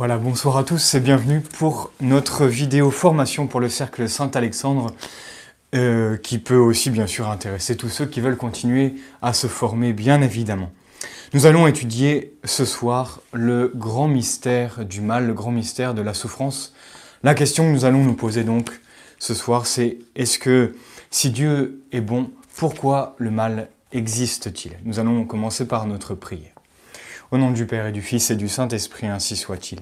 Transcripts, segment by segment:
Voilà, bonsoir à tous et bienvenue pour notre vidéo formation pour le Cercle Saint-Alexandre euh, qui peut aussi bien sûr intéresser tous ceux qui veulent continuer à se former bien évidemment. Nous allons étudier ce soir le grand mystère du mal, le grand mystère de la souffrance. La question que nous allons nous poser donc ce soir c'est est-ce que si Dieu est bon, pourquoi le mal existe-t-il? Nous allons commencer par notre prière. Au nom du Père et du Fils et du Saint-Esprit, ainsi soit-il.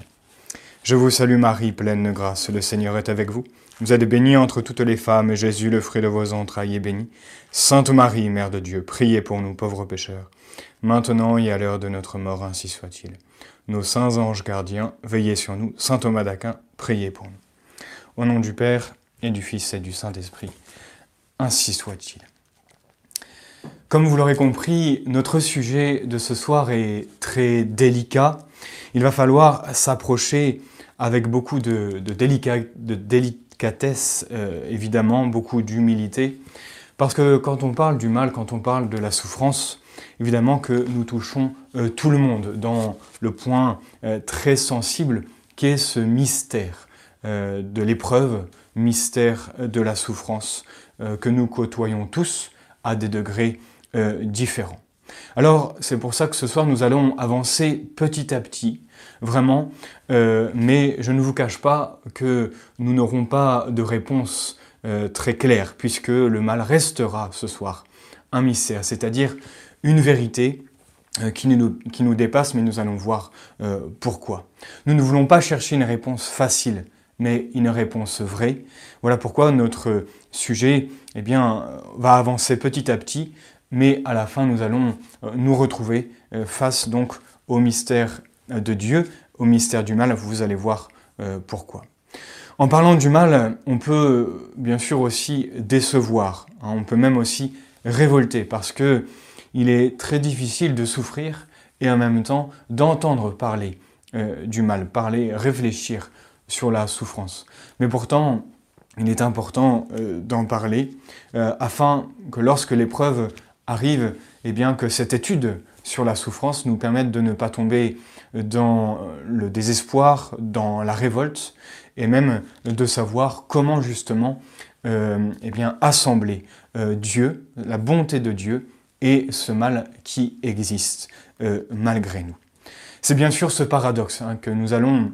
Je vous salue Marie, pleine de grâce, le Seigneur est avec vous. Vous êtes bénie entre toutes les femmes, et Jésus, le fruit de vos entrailles, est béni. Sainte Marie, Mère de Dieu, priez pour nous pauvres pécheurs, maintenant et à l'heure de notre mort, ainsi soit-il. Nos saints anges gardiens, veillez sur nous. Saint Thomas d'Aquin, priez pour nous. Au nom du Père et du Fils et du Saint-Esprit, ainsi soit-il. Comme vous l'aurez compris, notre sujet de ce soir est très délicat. Il va falloir s'approcher avec beaucoup de, délicatesse, euh, évidemment, beaucoup d'humilité. Parce que quand on parle du mal, quand on parle de la souffrance, évidemment que nous touchons euh, tout le monde dans le point euh, très sensible qu'est ce mystère de l'épreuve, mystère de la souffrance que nous côtoyons tous à des degrés euh, différents. Alors c'est pour ça que ce soir nous allons avancer petit à petit, vraiment, euh, mais je ne vous cache pas que nous n'aurons pas de réponse euh, très claire, puisque le mal restera ce soir un mystère, c'est-à-dire une vérité qui nous, qui nous, dépasse, mais nous allons voir pourquoi. Nous ne voulons pas chercher une réponse facile, mais une réponse vraie. Voilà pourquoi notre sujet eh bien, va avancer petit à petit mais à la fin nous allons euh, nous retrouver euh, face donc au mystère euh, de Dieu, au mystère du mal, vous allez voir pourquoi. En parlant du mal, on peut bien sûr aussi décevoir, hein. on peut même aussi révolter, parce que il est très difficile de souffrir et en même temps d'entendre parler du mal, parler, réfléchir sur la souffrance. Mais pourtant, il est important d'en parler afin que lorsque l'épreuve arrive eh bien, que cette étude sur la souffrance nous permette de ne pas tomber dans le désespoir, dans la révolte, et même de savoir comment justement euh, eh bien, assembler euh, Dieu, la bonté de Dieu, et ce mal qui existe euh, malgré nous. C'est bien sûr ce paradoxe hein, que nous allons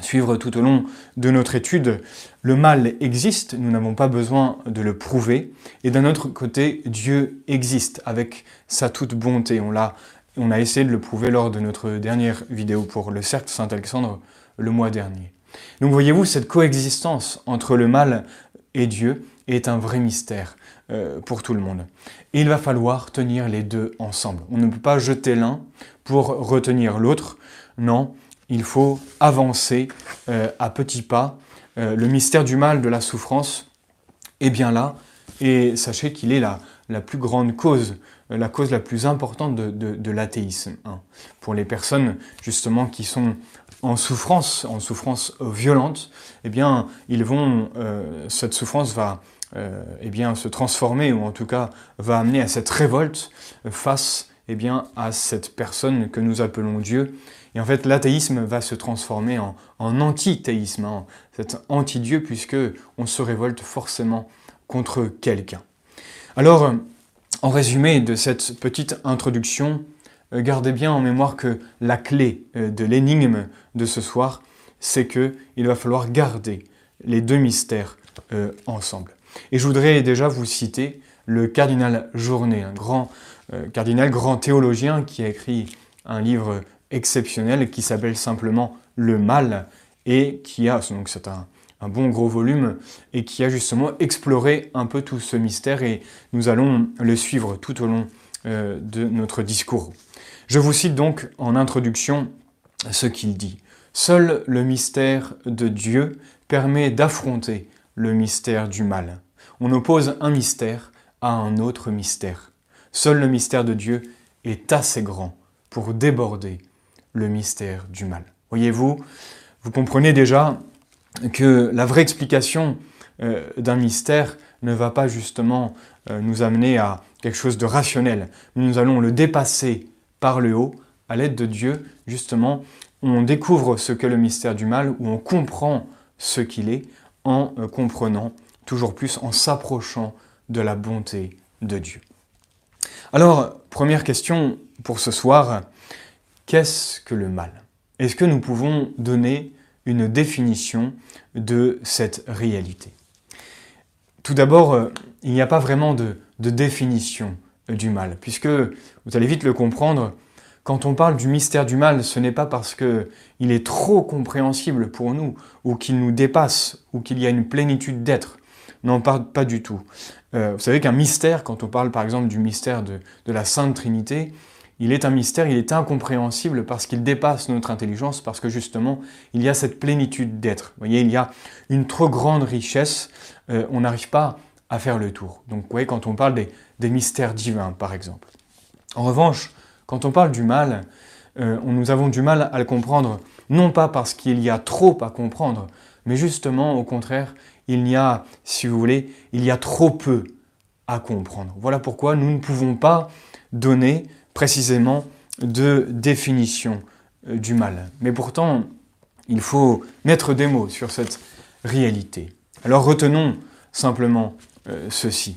suivre tout au long de notre étude. Le mal existe, nous n'avons pas besoin de le prouver. Et d'un autre côté, Dieu existe avec sa toute bonté. On a, on a essayé de le prouver lors de notre dernière vidéo pour le cercle Saint-Alexandre le mois dernier. Donc voyez-vous, cette coexistence entre le mal et Dieu est un vrai mystère euh, pour tout le monde. Il va falloir tenir les deux ensemble. On ne peut pas jeter l'un pour retenir l'autre. Non, il faut avancer euh, à petits pas. Euh, le mystère du mal, de la souffrance, est bien là, et sachez qu'il est la, la, plus grande cause, euh, la cause la plus importante de, l'athéisme. Hein. Pour les personnes justement qui sont en souffrance, en souffrance violente, eh bien, ils vont, cette souffrance va eh bien, se transformer, ou en tout cas va amener à cette révolte face eh bien, à cette personne que nous appelons Dieu, et en fait, l'athéisme va se transformer en, en antithéisme, hein, cet anti-Dieu, puisque on se révolte forcément contre quelqu'un. Alors, en résumé de cette petite introduction, euh, gardez bien en mémoire que la clé euh, de l'énigme de ce soir, c'est que il va falloir garder les deux mystères euh, ensemble. Et je voudrais déjà vous citer le cardinal Journet, un grand cardinal, grand théologien qui a écrit un livre exceptionnel qui s'appelle simplement Le Mal et qui a, donc c'est un, bon gros volume, et qui a justement exploré un peu tout ce mystère et nous allons le suivre tout au long euh, de notre discours. Je vous cite donc en introduction ce qu'il dit. Seul le mystère de Dieu permet d'affronter le mystère du mal. On oppose un mystère à un autre mystère. Seul le mystère de Dieu est assez grand pour déborder le mystère du mal. Voyez-vous, vous comprenez déjà que la vraie explication euh, d'un mystère ne va pas justement euh, nous amener à quelque chose de rationnel. Nous allons le dépasser par le haut, à l'aide de Dieu, justement, on découvre ce que le mystère du mal, ou on comprend ce qu'il est en euh, comprenant toujours plus, en s'approchant de la bonté de Dieu. Alors, première question pour ce soir, qu'est-ce que le mal? Est-ce que nous pouvons donner une définition de cette réalité? Tout d'abord, euh, il n'y a pas vraiment de, définition euh, du mal, puisque vous allez vite le comprendre, quand on parle du mystère du mal, ce n'est pas parce qu'il est trop compréhensible pour nous, ou qu'il nous dépasse, ou qu'il y a une plénitude d'être. Non, pas, pas du tout. Euh, vous savez qu'un mystère, quand on parle par exemple du mystère de la Sainte Trinité, il est un mystère, il est incompréhensible parce qu'il dépasse notre intelligence, parce que justement, il y a cette plénitude d'être. Vous voyez, il y a une trop grande richesse, euh, on n'arrive pas à faire le tour. Donc, vous voyez, quand on parle des, mystères divins, par exemple. En revanche, quand on parle du mal, euh, nous avons du mal à le comprendre, non pas parce qu'il y a trop à comprendre, mais justement, au contraire, il y a, si vous voulez, il y a trop peu à comprendre. Voilà pourquoi nous ne pouvons pas donner précisément de définition euh, du mal. Mais pourtant, il faut mettre des mots sur cette réalité. Alors retenons simplement euh, ceci.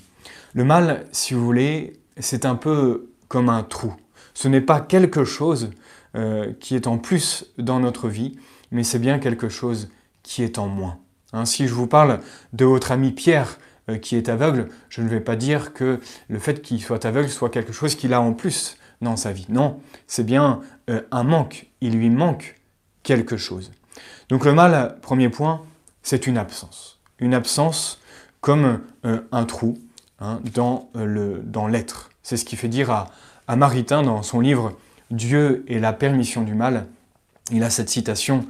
Le mal, si vous voulez, c'est un peu comme un trou. Ce n'est pas quelque chose euh, qui est en plus dans notre vie, mais c'est bien quelque chose qui est en moins. Hein, si je vous parle de votre ami Pierre qui est aveugle, je ne vais pas dire que le fait qu'il soit aveugle soit quelque chose qu'il a en plus dans sa vie. Non, c'est bien euh, un manque. Il lui manque quelque chose. Donc le mal, premier point, c'est une absence. Une absence comme euh, un trou hein, dans euh, l'être. c'est ce qui fait dire à, à Maritain dans son livre Dieu et la permission du mal. Il a cette citation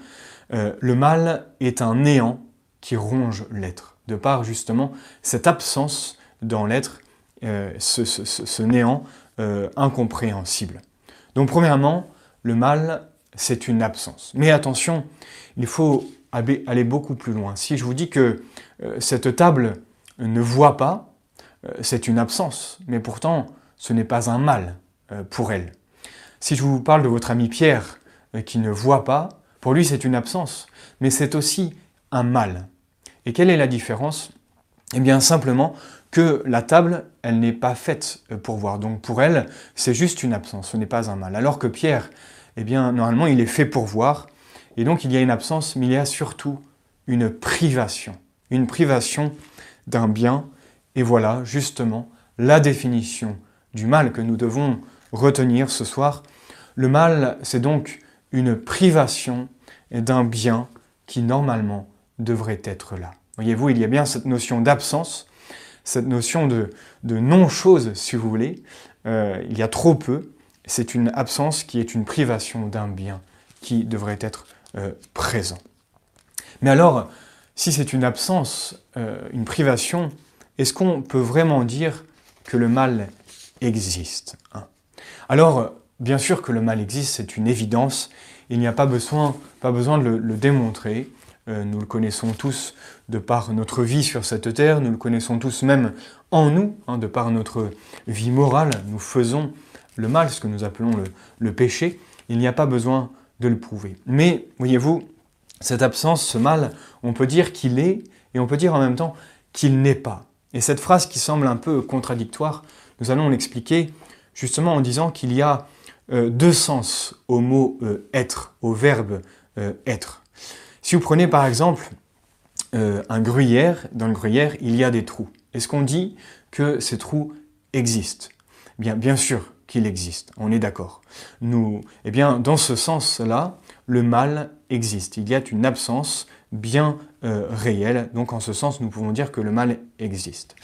Le mal est un néant qui ronge l'être. De par justement cette absence dans l'être, ce, néant euh, incompréhensible. Donc premièrement, le mal, c'est une absence. Mais attention, il faut aller beaucoup plus loin. Si je vous dis que euh, cette table ne voit pas, euh, c'est une absence, mais pourtant ce n'est pas un mal pour elle. Si je vous parle de votre ami Pierre qui ne voit pas, pour lui c'est une absence, mais c'est aussi un mal. Et quelle est la différence? Eh bien simplement que la table, elle n'est pas faite pour voir. Donc pour elle, c'est juste une absence, ce n'est pas un mal. Alors que Pierre, eh bien, normalement, il est fait pour voir. Et donc il y a une absence, mais il y a surtout une privation. Une privation d'un bien. Et voilà, justement, la définition du mal que nous devons retenir ce soir. Le mal, c'est donc une privation d'un bien qui normalement devrait être là. Voyez-vous, il y a bien cette notion d'absence cette notion de, non-chose, si vous voulez, euh, il y a trop peu, c'est une absence qui est une privation d'un bien qui devrait être euh, présent. Mais alors, si c'est une absence, euh, une privation, est-ce qu'on peut vraiment dire que le mal existe hein? Alors, bien sûr que le mal existe, c'est une évidence, il n'y a pas besoin, pas besoin de le démontrer. Euh, nous le connaissons tous de par notre vie sur cette terre, nous le connaissons tous même en nous, hein, de par notre vie morale, nous faisons le mal, ce que nous appelons le, péché, il n'y a pas besoin de le prouver. Mais, voyez-vous, cette absence, ce mal, on peut dire qu'il est, et on peut dire en même temps qu'il n'est pas. Et cette phrase qui semble un peu contradictoire, nous allons l'expliquer justement en disant qu'il y a euh, deux sens au mot euh, être, au verbe être. Si vous prenez par exemple euh, un gruyère, dans le gruyère, il y a des trous. Est-ce qu'on dit que ces trous existent? Bien, bien sûr qu'il existe, on est d'accord. Nous, eh bien, dans ce sens-là, le mal existe. Il y a une absence bien euh, réelle, donc en ce sens, nous pouvons dire que le mal existe.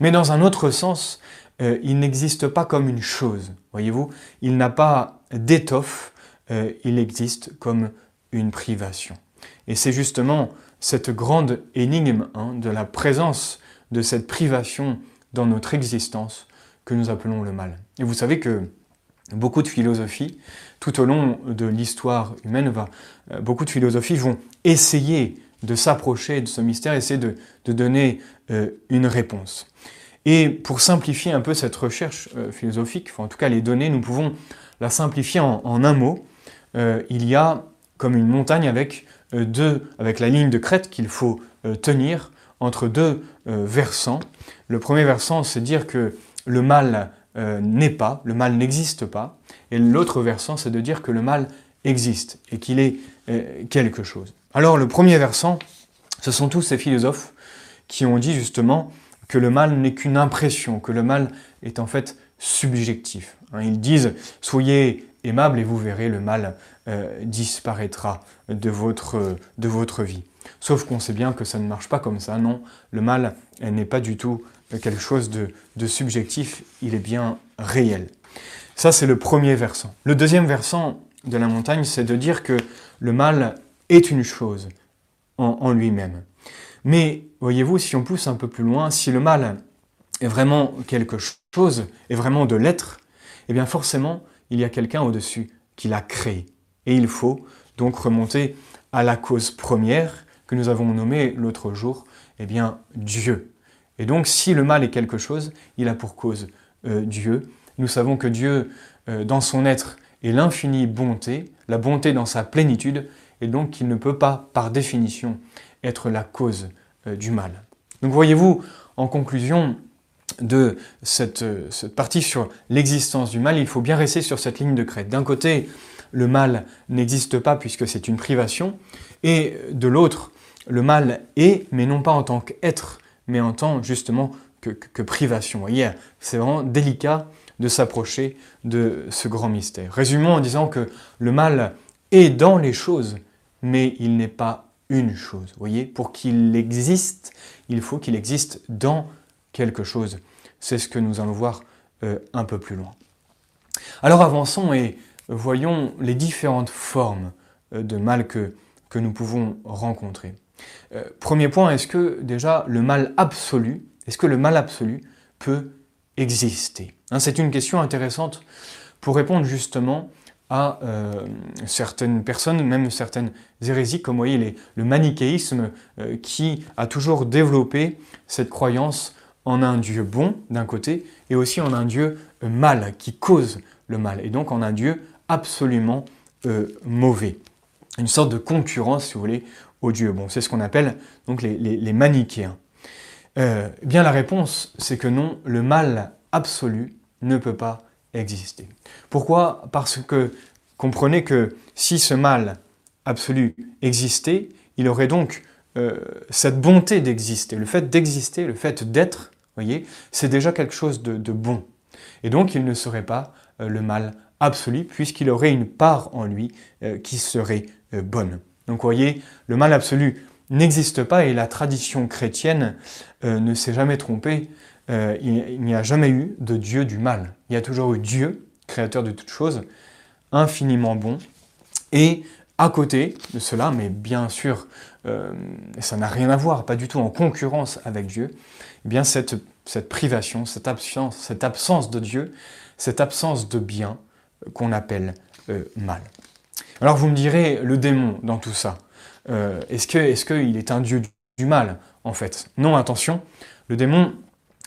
Mais dans un autre sens, euh, il n'existe pas comme une chose, voyez-vous, il n'a pas d'étoffe, il existe comme une privation. Et c'est justement cette grande énigme hein, de la présence de cette privation dans notre existence que nous appelons le mal. Et vous savez que beaucoup de philosophies, tout au long de l'histoire humaine, va, euh, beaucoup de philosophies vont essayer de s'approcher de ce mystère, essayer de, donner euh, une réponse. Et pour simplifier un peu cette recherche euh, philosophique, en tout cas les données, nous pouvons la simplifier en, un mot. il y a comme une montagne avec, deux, avec la ligne de crête qu'il faut tenir entre deux versants. Le premier versant, c'est dire que le mal n'est pas, le mal n'existe pas, et l'autre versant, c'est de dire que le mal existe et qu'il est quelque chose. Alors le premier versant, ce sont tous ces philosophes qui ont dit justement que le mal n'est qu'une impression, que le mal est en fait subjectif. Hein, ils disent soyez aimable et vous verrez le mal euh, disparaîtra de votre, de votre vie. Sauf qu'on sait bien que ça ne marche pas comme ça, non. Le mal n'est pas du tout quelque chose de, de subjectif, il est bien réel. Ça, c'est le premier versant. Le deuxième versant de la montagne, c'est de dire que le mal est une chose en, lui-même. Mais voyez-vous, si on pousse un peu plus loin, si le mal est vraiment quelque chose, est vraiment de l'être, eh bien forcément, il y a quelqu'un au-dessus qui l'a créé. Et il faut donc remonter à la cause première que nous avons nommée l'autre jour, eh bien Dieu. Et donc si le mal est quelque chose, il a pour cause euh, Dieu. Nous savons que Dieu, euh, dans son être, est l'infinie bonté, la bonté dans sa plénitude, et donc qu'il ne peut pas, par définition, être la cause euh, du mal. Donc voyez-vous, en conclusion de cette, cette partie sur l'existence du mal, il faut bien rester sur cette ligne de crête. D'un côté, le mal n'existe pas puisque c'est une privation, et de l'autre, le mal est, mais non pas en tant qu'être, mais en tant justement que, que privation. C'est vraiment délicat de s'approcher de ce grand mystère. Résumons en disant que le mal est dans les choses, mais il n'est pas une chose. Voyez, pour qu'il existe, il faut qu'il existe dans quelque chose. C'est ce que nous allons voir euh, un peu plus loin. Alors avançons et voyons les différentes formes euh, de mal que, nous pouvons rencontrer. Euh, premier point, est-ce que déjà le mal absolu, est-ce que le mal absolu peut exister? Hein, C'est une question intéressante pour répondre justement à euh, certaines personnes, même certaines hérésies, comme vous voyez le manichéisme qui a toujours développé cette croyance en un Dieu bon d'un côté et aussi en un Dieu mal qui cause le mal et donc en un Dieu absolument mauvais. Une sorte de concurrence, si vous voulez, au Dieu bon. C'est ce qu'on appelle donc les, manichéens. Eh bien la réponse, c'est que non, le mal absolu ne peut pas exister. Pourquoi? Parce que comprenez que si ce mal absolu existait, il aurait donc euh, cette bonté d'exister. Le fait d'exister, le fait d'être, voyez, c'est déjà quelque chose de, bon. Et donc il ne serait pas euh, le mal absolu, puisqu'il aurait une part en lui euh, qui serait bonne. Donc voyez, le mal absolu n'existe pas et la tradition chrétienne ne s'est jamais trompée euh, il, n'y a jamais eu de Dieu du mal. Il y a toujours eu Dieu, créateur de toutes choses, infiniment bon. Et à côté de cela, mais bien sûr, euh, ça n'a rien à voir, pas du tout en concurrence avec Dieu, eh bien cette, cette privation, cette absence, cette absence de Dieu, cette absence de bien euh, qu'on appelle mal. Alors vous me direz, le démon dans tout ça, est-ce qu'il est, est un Dieu du mal en fait? Non, attention, le démon,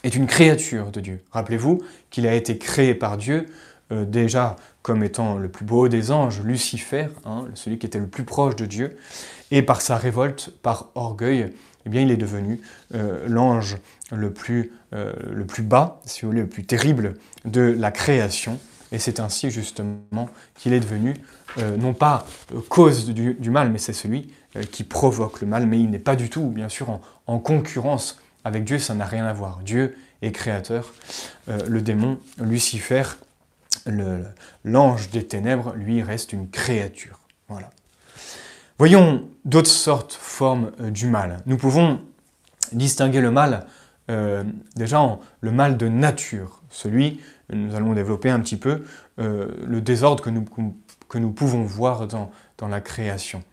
est une créature de Dieu. Rappelez-vous qu'il a été créé par Dieu euh, déjà comme étant le plus beau des anges, Lucifer, hein, celui qui était le plus proche de Dieu, et par sa révolte, par orgueil, eh bien, il est devenu euh, l'ange le, plus, euh, le plus bas, si vous voulez, le plus terrible de la création. Et c'est ainsi justement qu'il est devenu, non pas cause du, mal, mais c'est celui qui provoque le mal, mais il n'est pas du tout, bien sûr, en concurrence avec Dieu, ça n'a rien à voir. Dieu est créateur. Euh, le démon, Lucifer, l'ange des ténèbres, lui, reste une créature. Voilà. Voyons d'autres sortes, formes euh, du mal. Nous pouvons distinguer le mal euh, déjà en le mal de nature, celui, nous allons développer un petit peu, le désordre que nous, que nous pouvons voir dans, dans la création.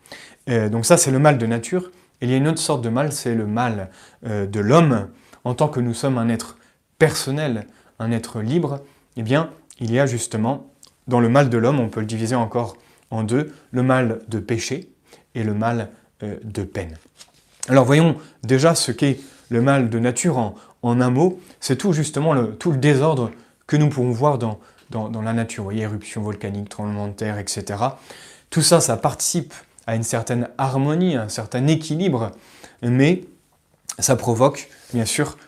donc ça, c'est le mal de nature il y a une autre sorte de mal, c'est le mal euh, de l'homme. En tant que nous sommes un être personnel, un être libre, eh bien, il y a justement, dans le mal de l'homme, on peut le diviser encore en deux, le mal de péché et le mal euh, de peine. Alors voyons déjà ce qu'est le mal de nature en, un mot. C'est tout justement tout le désordre que nous pouvons voir dans, la nature. Voyez, éruption volcanique, tremblement de terre, etc. Tout ça, ça participe à une certaine harmonie, un certain équilibre, mais ça provoque bien sûr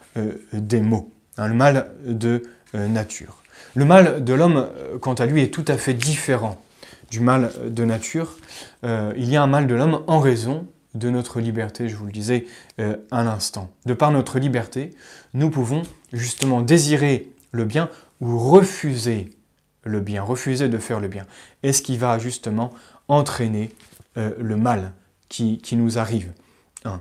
des maux, hein, le mal de nature. Le mal de l'homme, quant à lui, est tout à fait différent du mal de nature. il y a un mal de l'homme en raison de notre liberté, je vous le disais euh, à l'instant. De par notre liberté, nous pouvons justement désirer le bien ou refuser le bien, refuser de faire le bien. Et ce qui va justement entraîner euh, le mal qui, nous arrive. Hein.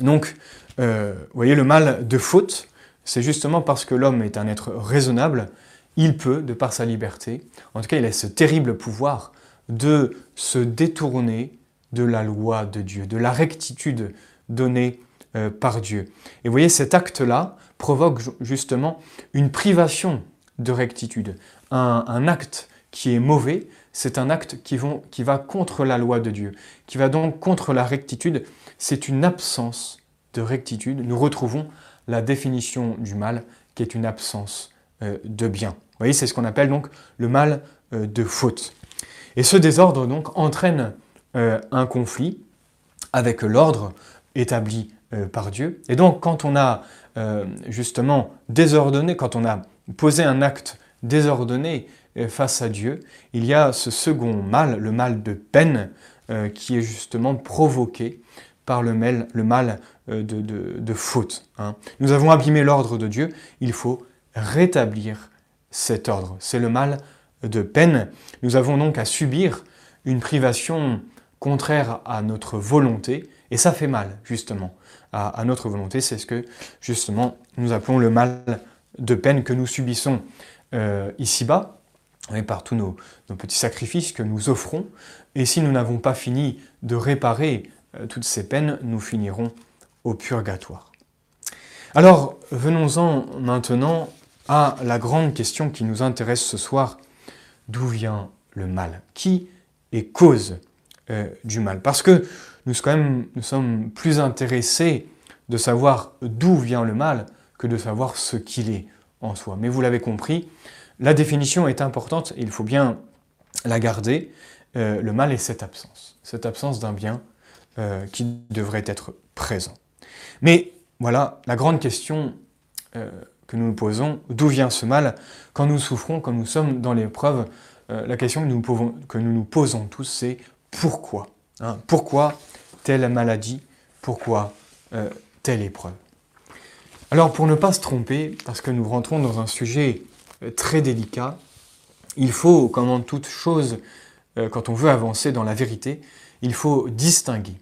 Donc, euh, vous voyez, le mal de faute, c'est justement parce que l'homme est un être raisonnable, il peut, de par sa liberté, en tout cas il a ce terrible pouvoir de se détourner de la loi de Dieu, de la rectitude donnée euh, par Dieu. Et vous voyez, cet acte-là provoque justement une privation de rectitude. Un, acte qui est mauvais, c'est un acte qui, qui va contre la loi de Dieu, qui va donc contre la rectitude. C'est une absence de rectitude. Nous retrouvons la définition du mal, qui est une absence euh, de bien. Vous voyez, c'est ce qu'on appelle donc le mal euh, de faute. Et ce désordre donc entraîne euh, un conflit avec l'ordre établi par Dieu. Et donc quand on a justement désordonné, quand on a posé un acte désordonné face à Dieu, il y a ce second mal, le mal de peine, qui est justement provoqué par le mal, le mal de, faute. Hein. Nous avons abîmé l'ordre de Dieu, il faut rétablir cet ordre. C'est le mal de peine. Nous avons donc à subir une privation contraire à notre volonté, et ça fait mal, justement, à, notre volonté. C'est ce que, justement, nous appelons le mal de peine que nous subissons euh, ici-bas, par tous nos, petits sacrifices que nous offrons. Et si nous n'avons pas fini de réparer euh, toutes ces peines, nous finirons au purgatoire. Alors, venons-en maintenant à la grande question qui nous intéresse ce soir. D'où vient le mal? Qui est cause euh, du mal? Parce que nous sommes plus intéressés de savoir d'où vient le mal de savoir ce qu'il est en soi. Mais vous l'avez compris, la définition est importante et il faut bien la garder. Euh, le mal est cette absence, cette absence d'un bien euh, qui devrait être présent. Mais voilà la grande question que nous nous posons, d'où vient ce mal? Quand nous souffrons, quand nous sommes dans l'épreuve La question que nous, nous posons tous, c'est pourquoi? Hein, pourquoi telle maladie? Pourquoi euh, telle épreuve? Alors pour ne pas se tromper, parce que nous rentrons dans un sujet euh, très délicat, il faut, comme en toute chose, euh, quand on veut avancer dans la vérité, il faut distinguer.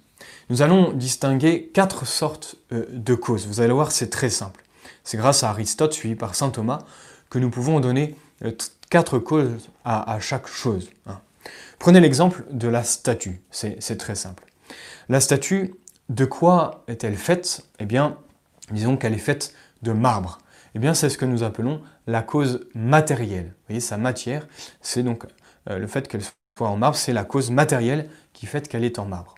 Nous allons distinguer quatre sortes de causes. Vous allez voir, c'est très simple. C'est grâce à Aristote, suivi par saint Thomas, que nous pouvons donner quatre causes à, chaque chose. Hein. Prenez l'exemple de la statue, c'est très simple. La statue, de quoi est-elle faite? Eh bien, disons qu'elle est faite de marbre. Eh bien, c'est ce que nous appelons la cause matérielle. Vous voyez, sa matière, c'est donc euh, le fait qu'elle soit en marbre, c'est la cause matérielle qui fait qu'elle est en marbre.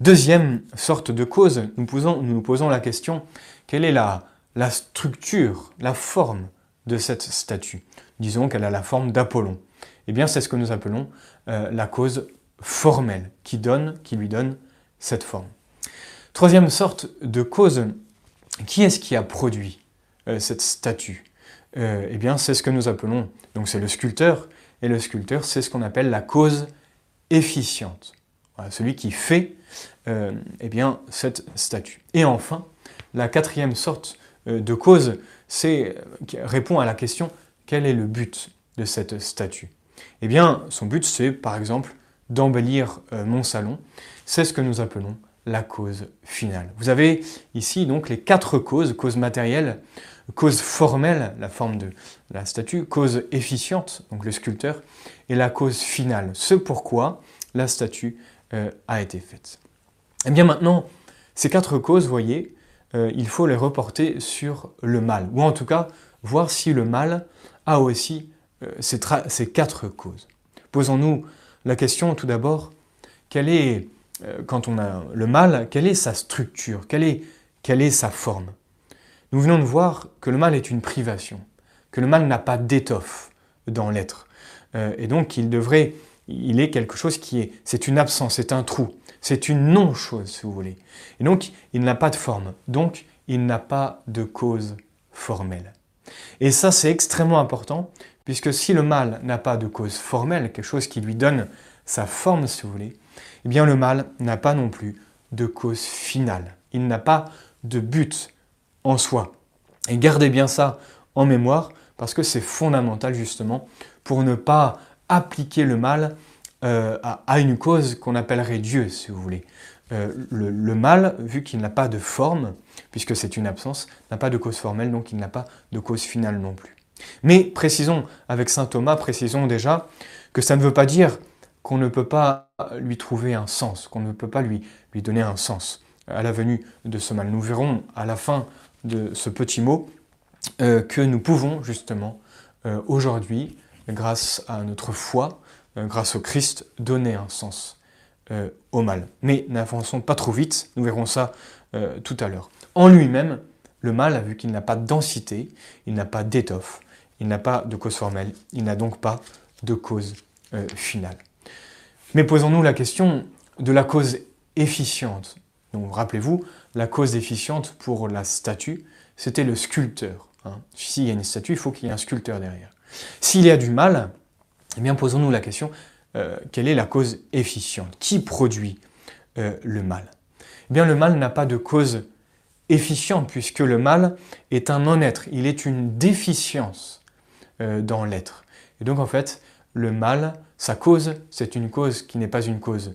Deuxième sorte de cause, nous, posons, nous posons la question, quelle est la, structure, la forme de cette statue? Disons qu'elle a la forme d'Apollon. Eh bien, c'est ce que nous appelons euh, la cause formelle, qui, donne, qui lui donne cette forme. Troisième sorte de cause, qui est-ce qui a produit euh, cette statue? Euh, Eh bien, c'est ce que nous appelons, donc c'est le sculpteur, et le sculpteur, c'est ce qu'on appelle la cause efficiente. celui qui fait eh bien, cette statue. Et enfin, la quatrième sorte de cause, c'est répond à la question quel est le but de cette statue? Eh bien, son but, c'est par exemple d'embellir euh, mon salon. C'est ce que nous appelons la cause finale. Vous avez ici donc les quatre causes, cause matérielle, cause formelle, la forme de la statue, cause efficiente, donc le sculpteur, et la cause finale, ce pourquoi la statue euh, a été faite. Eh bien maintenant, ces quatre causes, vous voyez, euh, il faut les reporter sur le mal, ou en tout cas voir si le mal a aussi euh, ces, quatre causes. Posons-nous la question tout d'abord, quelle est, quand on a le mal, quelle est sa structure, quelle est, quelle est sa forme? Nous venons de voir que le mal est une privation, que le mal n'a pas d'étoffe dans l'être, euh, et donc qu'il devrait il est quelque chose qui est, c'est une absence, c'est un trou, c'est une non-chose, si vous voulez. Et donc, il n'a pas de forme, donc il n'a pas de cause formelle. Et ça, c'est extrêmement important, puisque si le mal n'a pas de cause formelle, quelque chose qui lui donne sa forme, si vous voulez, eh bien le mal n'a pas non plus de cause finale. Il n'a pas de but en soi. Et gardez bien ça en mémoire, parce que c'est fondamental justement pour ne pas appliquer le mal euh, à, une cause qu'on appellerait Dieu, si vous voulez. Euh, le, mal, vu qu'il n'a pas de forme, puisque c'est une absence, n'a pas de cause formelle, donc il n'a pas de cause finale non plus. Mais précisons, avec saint Thomas, précisons déjà que ça ne veut pas dire qu'on ne peut pas lui trouver un sens, qu'on ne peut pas lui, lui donner un sens à la venue de ce mal. Nous verrons à la fin de ce petit mot euh, que nous pouvons justement aujourd'hui grâce à notre foi, euh, grâce au Christ, donner un sens euh, au mal. Mais n'avançons pas trop vite, nous verrons ça euh, tout à l'heure. En lui-même, le mal, vu qu'il n'a pas de densité, il n'a pas d'étoffe, il n'a pas de cause formelle, il n'a donc pas de cause finale. Mais posons-nous la question de la cause efficiente. Donc rappelez-vous, la cause efficiente pour la statue, c'était le sculpteur. Hein. S'il y a une statue, il faut qu'il y ait un sculpteur derrière. S'il y a du mal, eh bien posons-nous la question, euh, quelle est la cause efficiente? Qui produit euh, le mal? Eh bien le mal n'a pas de cause efficiente puisque le mal est un non-être, il est une déficience euh, dans l'être. Et donc en fait, le mal, sa cause, c'est une cause qui n'est pas une cause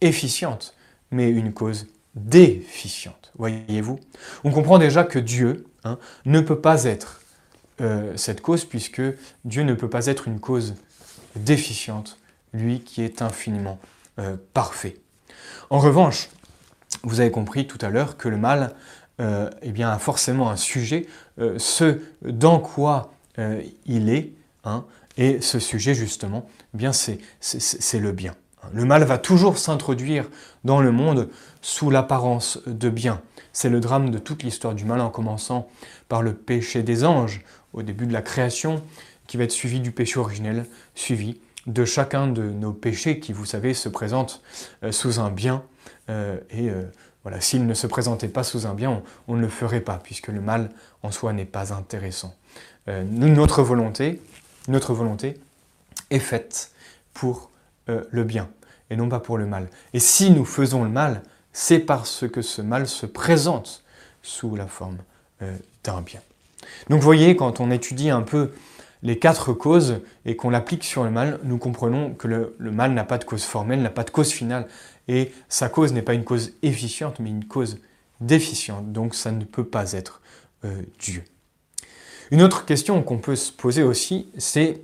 efficiente, mais une cause déficiente. Voyez-vous? On comprend déjà que Dieu hein, ne peut pas être euh, cette cause, puisque Dieu ne peut pas être une cause déficiente, lui qui est infiniment euh, parfait. En revanche, vous avez compris tout à l'heure que le mal euh, eh a forcément un sujet, ce dans quoi il est, hein, et ce sujet justement, eh bien c'est le bien. Le mal va toujours s'introduire dans le monde sous l'apparence de bien. C'est le drame de toute l'histoire du mal, en commençant par le péché des anges, au début de la création, qui va être suivi du péché originel, suivi de chacun de nos péchés qui, vous savez, se présentent euh, sous un bien. Euh, et euh, voilà, s'il ne se présentait pas sous un bien, on, ne le ferait pas, puisque le mal en soi n'est pas intéressant. notre volonté, notre volonté est faite pour le bien et non pas pour le mal. Et si nous faisons le mal, c'est parce que ce mal se présente sous la forme d'un bien. Donc vous voyez, quand on étudie un peu les quatre causes et qu'on l'applique sur le mal, nous comprenons que le, mal n'a pas de cause formelle, n'a pas de cause finale, et sa cause n'est pas une cause efficiente, mais une cause déficiente. Donc ça ne peut pas être euh, Dieu. Une autre question qu'on peut se poser aussi, c'est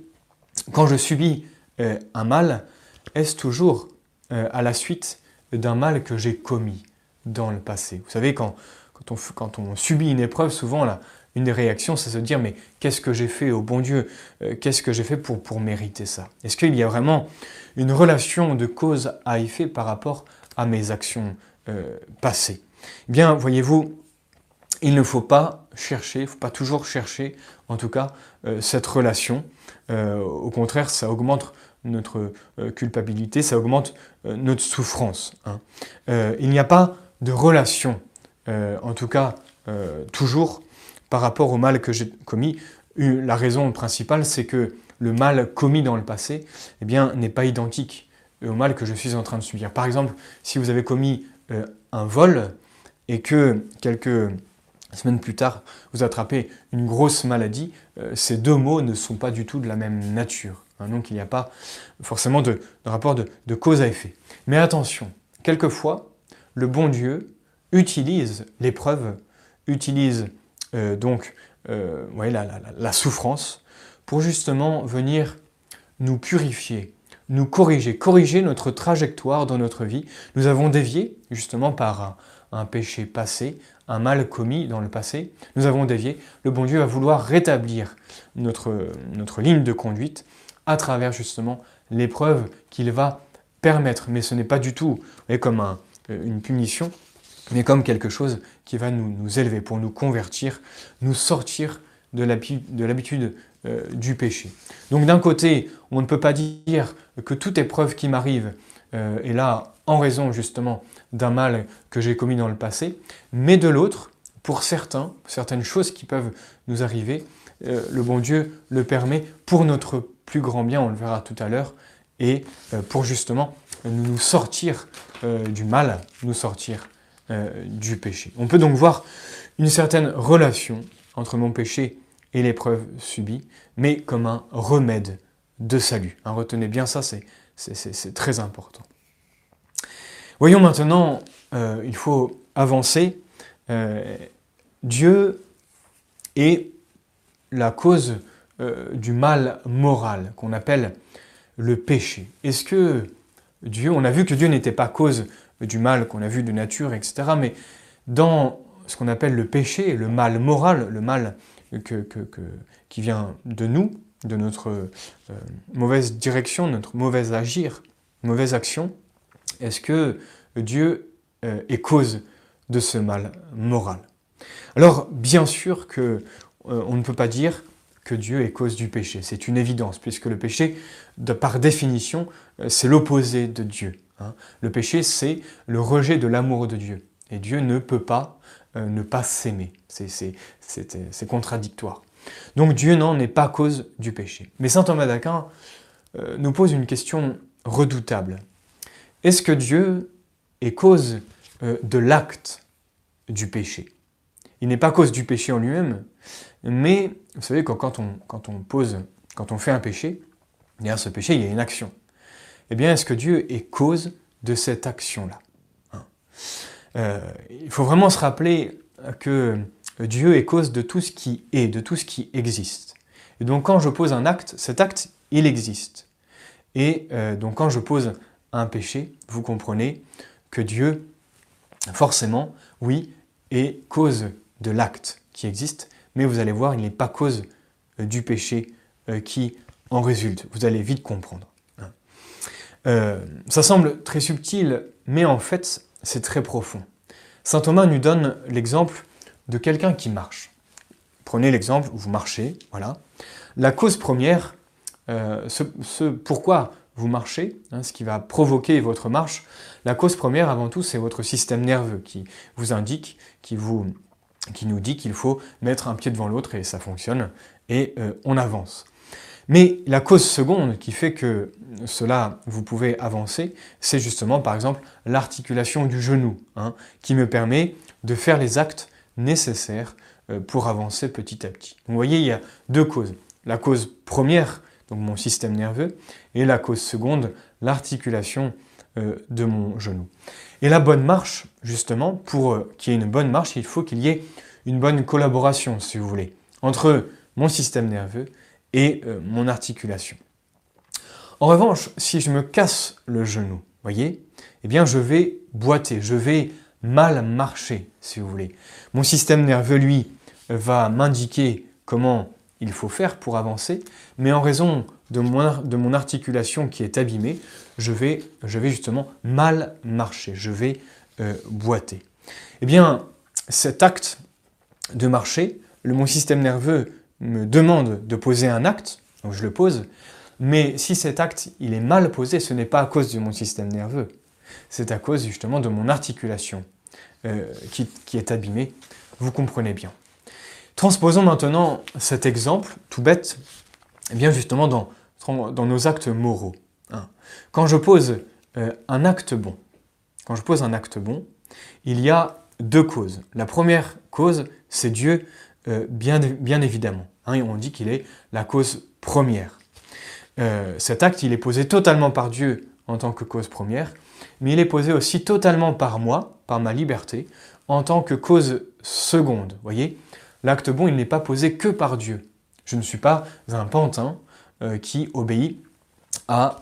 quand je subis euh, un mal, est-ce toujours euh, à la suite d'un mal que j'ai commis dans le passé? Vous savez, quand, on, subit une épreuve, souvent une des réactions, c'est se dire, mais qu'est-ce que j'ai fait au bon Dieu? Euh, Qu'est-ce que j'ai fait pour, mériter ça? Est-ce qu'il y a vraiment une relation de cause à effet par rapport à mes actions passées? Eh Bien, voyez-vous, il ne faut pas chercher, il ne faut pas toujours chercher, en tout cas, euh, cette relation. au contraire, ça augmente notre culpabilité, ça augmente notre souffrance. Hein. il n'y a pas de relation, en tout cas, toujours par rapport au mal que j'ai commis, la raison principale, c'est que le mal commis dans le passé eh bien, n'est pas identique au mal que je suis en train de subir. Par exemple, si vous avez commis euh, un vol et que quelques semaines plus tard, vous attrapez une grosse maladie, euh, ces deux mots ne sont pas du tout de la même nature. Hein. donc il n'y a pas forcément de, rapport de, cause à effet. Mais attention, quelquefois, le bon Dieu utilise l'épreuve, utilise euh, donc euh, la, souffrance, pour justement venir nous purifier, nous corriger, corriger notre trajectoire dans notre vie. Nous avons dévié justement par un, péché passé, un mal commis dans le passé. Nous avons dévié. Le bon Dieu va vouloir rétablir notre, notre ligne de conduite à travers justement l'épreuve qu'il va permettre. Mais ce n'est pas du tout comme une punition, mais comme quelque chose qui va nous, élever, pour nous convertir, nous sortir de l'habitude du péché. Donc d'un côté, on ne peut pas dire que toute épreuve qui m'arrive est là en raison justement d'un mal que j'ai commis dans le passé, mais de l'autre, pour certains, certaines choses qui peuvent nous arriver, le bon Dieu le permet pour notre plus grand bien, on le verra tout à l'heure, et pour justement nous sortir du mal, nous sortir du péché. On peut donc voir une certaine relation entre mon péché et l'épreuve subie, mais comme un remède de salut. Hein, retenez bien ça, c'est très important. Voyons maintenant, euh, il faut avancer. Euh, Dieu est la cause euh, du mal moral qu'on appelle le péché. Est-ce que Dieu, on a vu que Dieu n'était pas cause du mal qu'on a vu de nature, etc., mais dans ce qu'on appelle le péché, le mal moral, le mal qui vient de nous, de notre mauvaise direction, notre mauvais agir, mauvaise action, est-ce que Dieu euh, est cause de ce mal moral? Alors, bien sûr que euh, on ne peut pas dire que Dieu est cause du péché. C'est une évidence, puisque le péché, par définition, c'est l'opposé de Dieu. Hein. Le péché, c'est le rejet de l'amour de Dieu. Et Dieu ne peut pas euh, ne pas s'aimer. C'est contradictoire. Donc Dieu n'en est pas cause du péché. Mais saint Thomas d'Aquin euh, nous pose une question redoutable. Est-ce que Dieu est cause euh, de l'acte du péché? Il n'est pas cause du péché en lui-même, mais vous savez quand on, quand on pose, quand on fait un péché, derrière ce péché, il y a une action. Eh bien, est-ce que Dieu est cause de cette action-là? Euh, il faut vraiment se rappeler que Dieu est cause de tout ce qui est, de tout ce qui existe. Et donc quand je pose un acte, cet acte, il existe. Et euh, donc quand je pose un péché, vous comprenez que Dieu, forcément, oui, est cause de l'acte qui existe, mais vous allez voir, il n'est pas cause euh, du péché qui en résulte. Vous allez vite comprendre. ça semble très subtil, mais en fait, c'est très profond. Saint Thomas nous donne l'exemple de quelqu'un qui marche. Prenez l'exemple où vous marchez, voilà. La cause première, euh, ce, pourquoi vous marchez, hein, ce qui va provoquer votre marche, la cause première avant tout, c'est votre système nerveux qui vous indique, qui, nous dit qu'il faut mettre un pied devant l'autre et ça fonctionne, et euh, on avance. Mais la cause seconde qui fait que cela, vous pouvez avancer, c'est justement par exemple l'articulation du genou, hein, qui me permet de faire les actes nécessaires euh, pour avancer petit à petit. vous voyez, il y a deux causes. La cause première, donc mon système nerveux, et la cause seconde, l'articulation euh, de mon genou. Et la bonne marche, justement, pour euh, qu'il y ait une bonne marche, il faut qu'il y ait une bonne collaboration, si vous voulez, entre mon système nerveux et euh, mon articulation. En revanche, si je me casse le genou, voyez, eh bien je vais boiter, je vais mal marcher, si vous voulez. Mon système nerveux, lui, va m'indiquer comment il faut faire pour avancer, mais en raison de mon, articulation qui est abîmée, je vais, je vais justement mal marcher, je vais euh, boiter. Eh bien, cet acte de marcher, le, mon système nerveux me demande de poser un acte, donc je le pose, mais si cet acte il est mal posé, ce n'est pas à cause de mon système nerveux, c'est à cause justement de mon articulation euh, qui, est abîmée. Vous comprenez bien. Transposons maintenant cet exemple, tout bête, eh bien justement dans, dans nos actes moraux. Hein. Quand je pose euh, un acte bon, quand je pose un acte bon, il y a deux causes. La première cause, c'est Dieu euh, bien, bien, évidemment. Hein, on dit qu'il est la cause première. Euh, cet acte, il est posé totalement par Dieu en tant que cause première, mais il est posé aussi totalement par moi, par ma liberté, en tant que cause seconde. voyez? L'acte bon, il n'est pas posé que par Dieu. Je ne suis pas un pantin euh, qui obéit à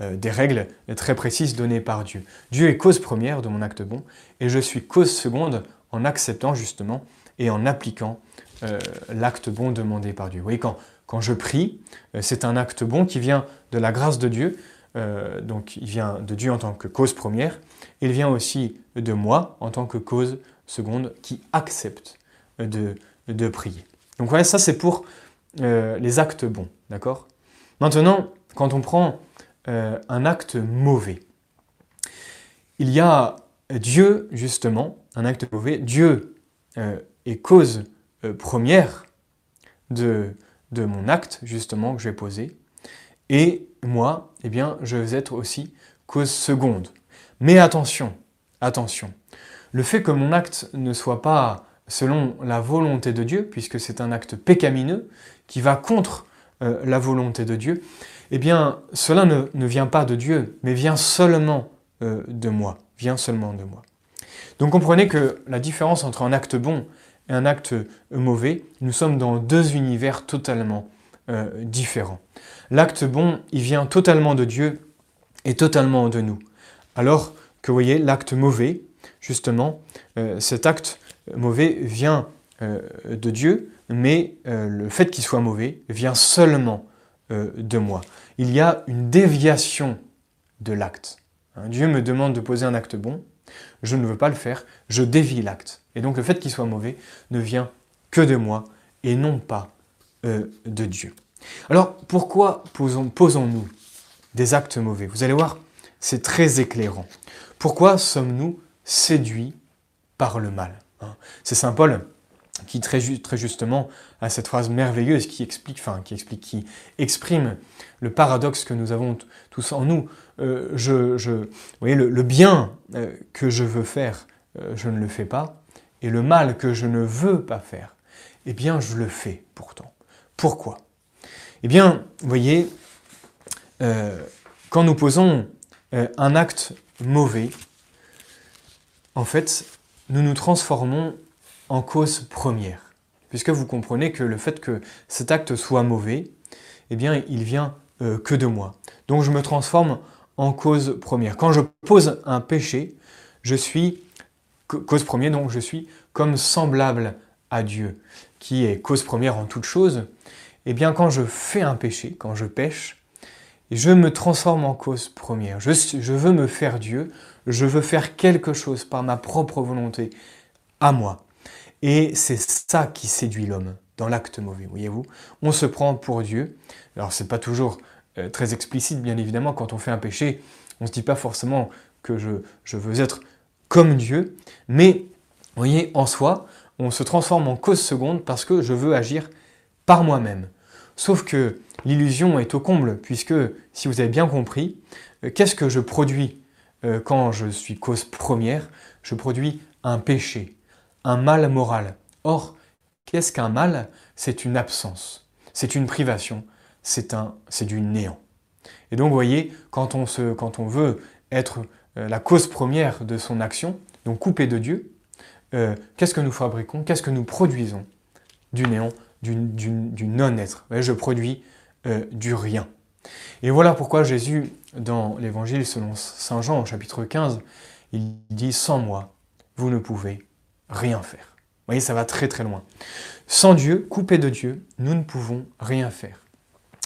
des règles très précises données par Dieu. Dieu est cause première de mon acte bon, et je suis cause seconde en acceptant justement et en appliquant euh, l'acte bon demandé par Dieu. Vous voyez, quand, je prie, euh, c'est un acte bon qui vient de la grâce de Dieu, euh, donc il vient de Dieu en tant que cause première, il vient aussi de moi en tant que cause seconde qui accepte de, de prier. Donc voilà, ça c'est pour les actes bons, d'accord? Maintenant, quand on prend un acte mauvais, il y a Dieu, justement, un acte mauvais, Dieu est cause première de, de mon acte, justement, que je vais poser. Et moi, eh bien, je vais être aussi cause seconde. Mais attention, attention. Le fait que mon acte ne soit pas selon la volonté de Dieu, puisque c'est un acte pécamineux qui va contre euh, la volonté de Dieu, eh bien, cela ne, vient pas de Dieu, mais vient seulement euh, de moi, vient seulement de moi. Donc comprenez que la différence entre un acte bon et un acte mauvais, nous sommes dans deux univers totalement euh, différents. L'acte bon, il vient totalement de Dieu et totalement de nous. Alors que, vous voyez, l'acte mauvais, justement, cet acte mauvais vient euh, de Dieu, mais le fait qu'il soit mauvais vient seulement de moi. Il y a une déviation de l'acte. Hein, Dieu me demande de poser un acte bon, je ne veux pas le faire, je dévie l'acte. Et donc le fait qu'il soit mauvais ne vient que de moi et non pas euh, de Dieu. Alors pourquoi posons-nous des actes mauvais? Vous allez voir, c'est très éclairant. Pourquoi sommes-nous séduits par le mal? C'est Saint Paul qui très, justement a cette phrase merveilleuse qui explique, enfin qui explique, qui exprime le paradoxe que nous avons tous en nous. Euh, je, vous voyez, le, bien euh, que je veux faire, je ne le fais pas, et le mal que je ne veux pas faire, eh bien, je le fais pourtant. Pourquoi? Eh bien, vous voyez, euh, quand nous posons euh, un acte mauvais, en fait, nous nous transformons en cause première. Puisque vous comprenez que le fait que cet acte soit mauvais, eh bien, il vient euh, que de moi. Donc, je me transforme en cause première. Quand je pose un péché, je suis cause première, donc je suis comme semblable à Dieu, qui est cause première en toute chose. Eh bien, quand je fais un péché, quand je pêche, je me transforme en cause première. Je, veux me faire Dieu, je veux faire quelque chose par ma propre volonté à moi. Et c'est ça qui séduit l'homme dans l'acte mauvais, voyez-vous. On se prend pour Dieu. Alors, c'est pas toujours euh, très explicite, bien évidemment, quand on fait un péché, on ne se dit pas forcément que je, je veux être comme Dieu, mais voyez, en soi, on se transforme en cause seconde parce que je veux agir par moi-même. Sauf que l'illusion est au comble, puisque, si vous avez bien compris, euh, qu'est-ce que je produis euh, quand je suis cause première? Je produis un péché, un mal moral. Or, qu'est-ce qu'un mal? C'est une absence, c'est une privation, c'est du néant. Et donc, vous voyez, quand on, veut être euh, la cause première de son action, donc coupé de Dieu, qu'est-ce que nous fabriquons? Qu'est-ce que nous produisons? Du néant, du, non-être. Je produis euh, du rien. Et voilà pourquoi Jésus, dans l'Évangile selon Saint Jean, au chapitre 15, il dit Sans moi, vous ne pouvez rien faire. Vous voyez, ça va très très loin. Sans Dieu, coupé de Dieu, nous ne pouvons rien faire.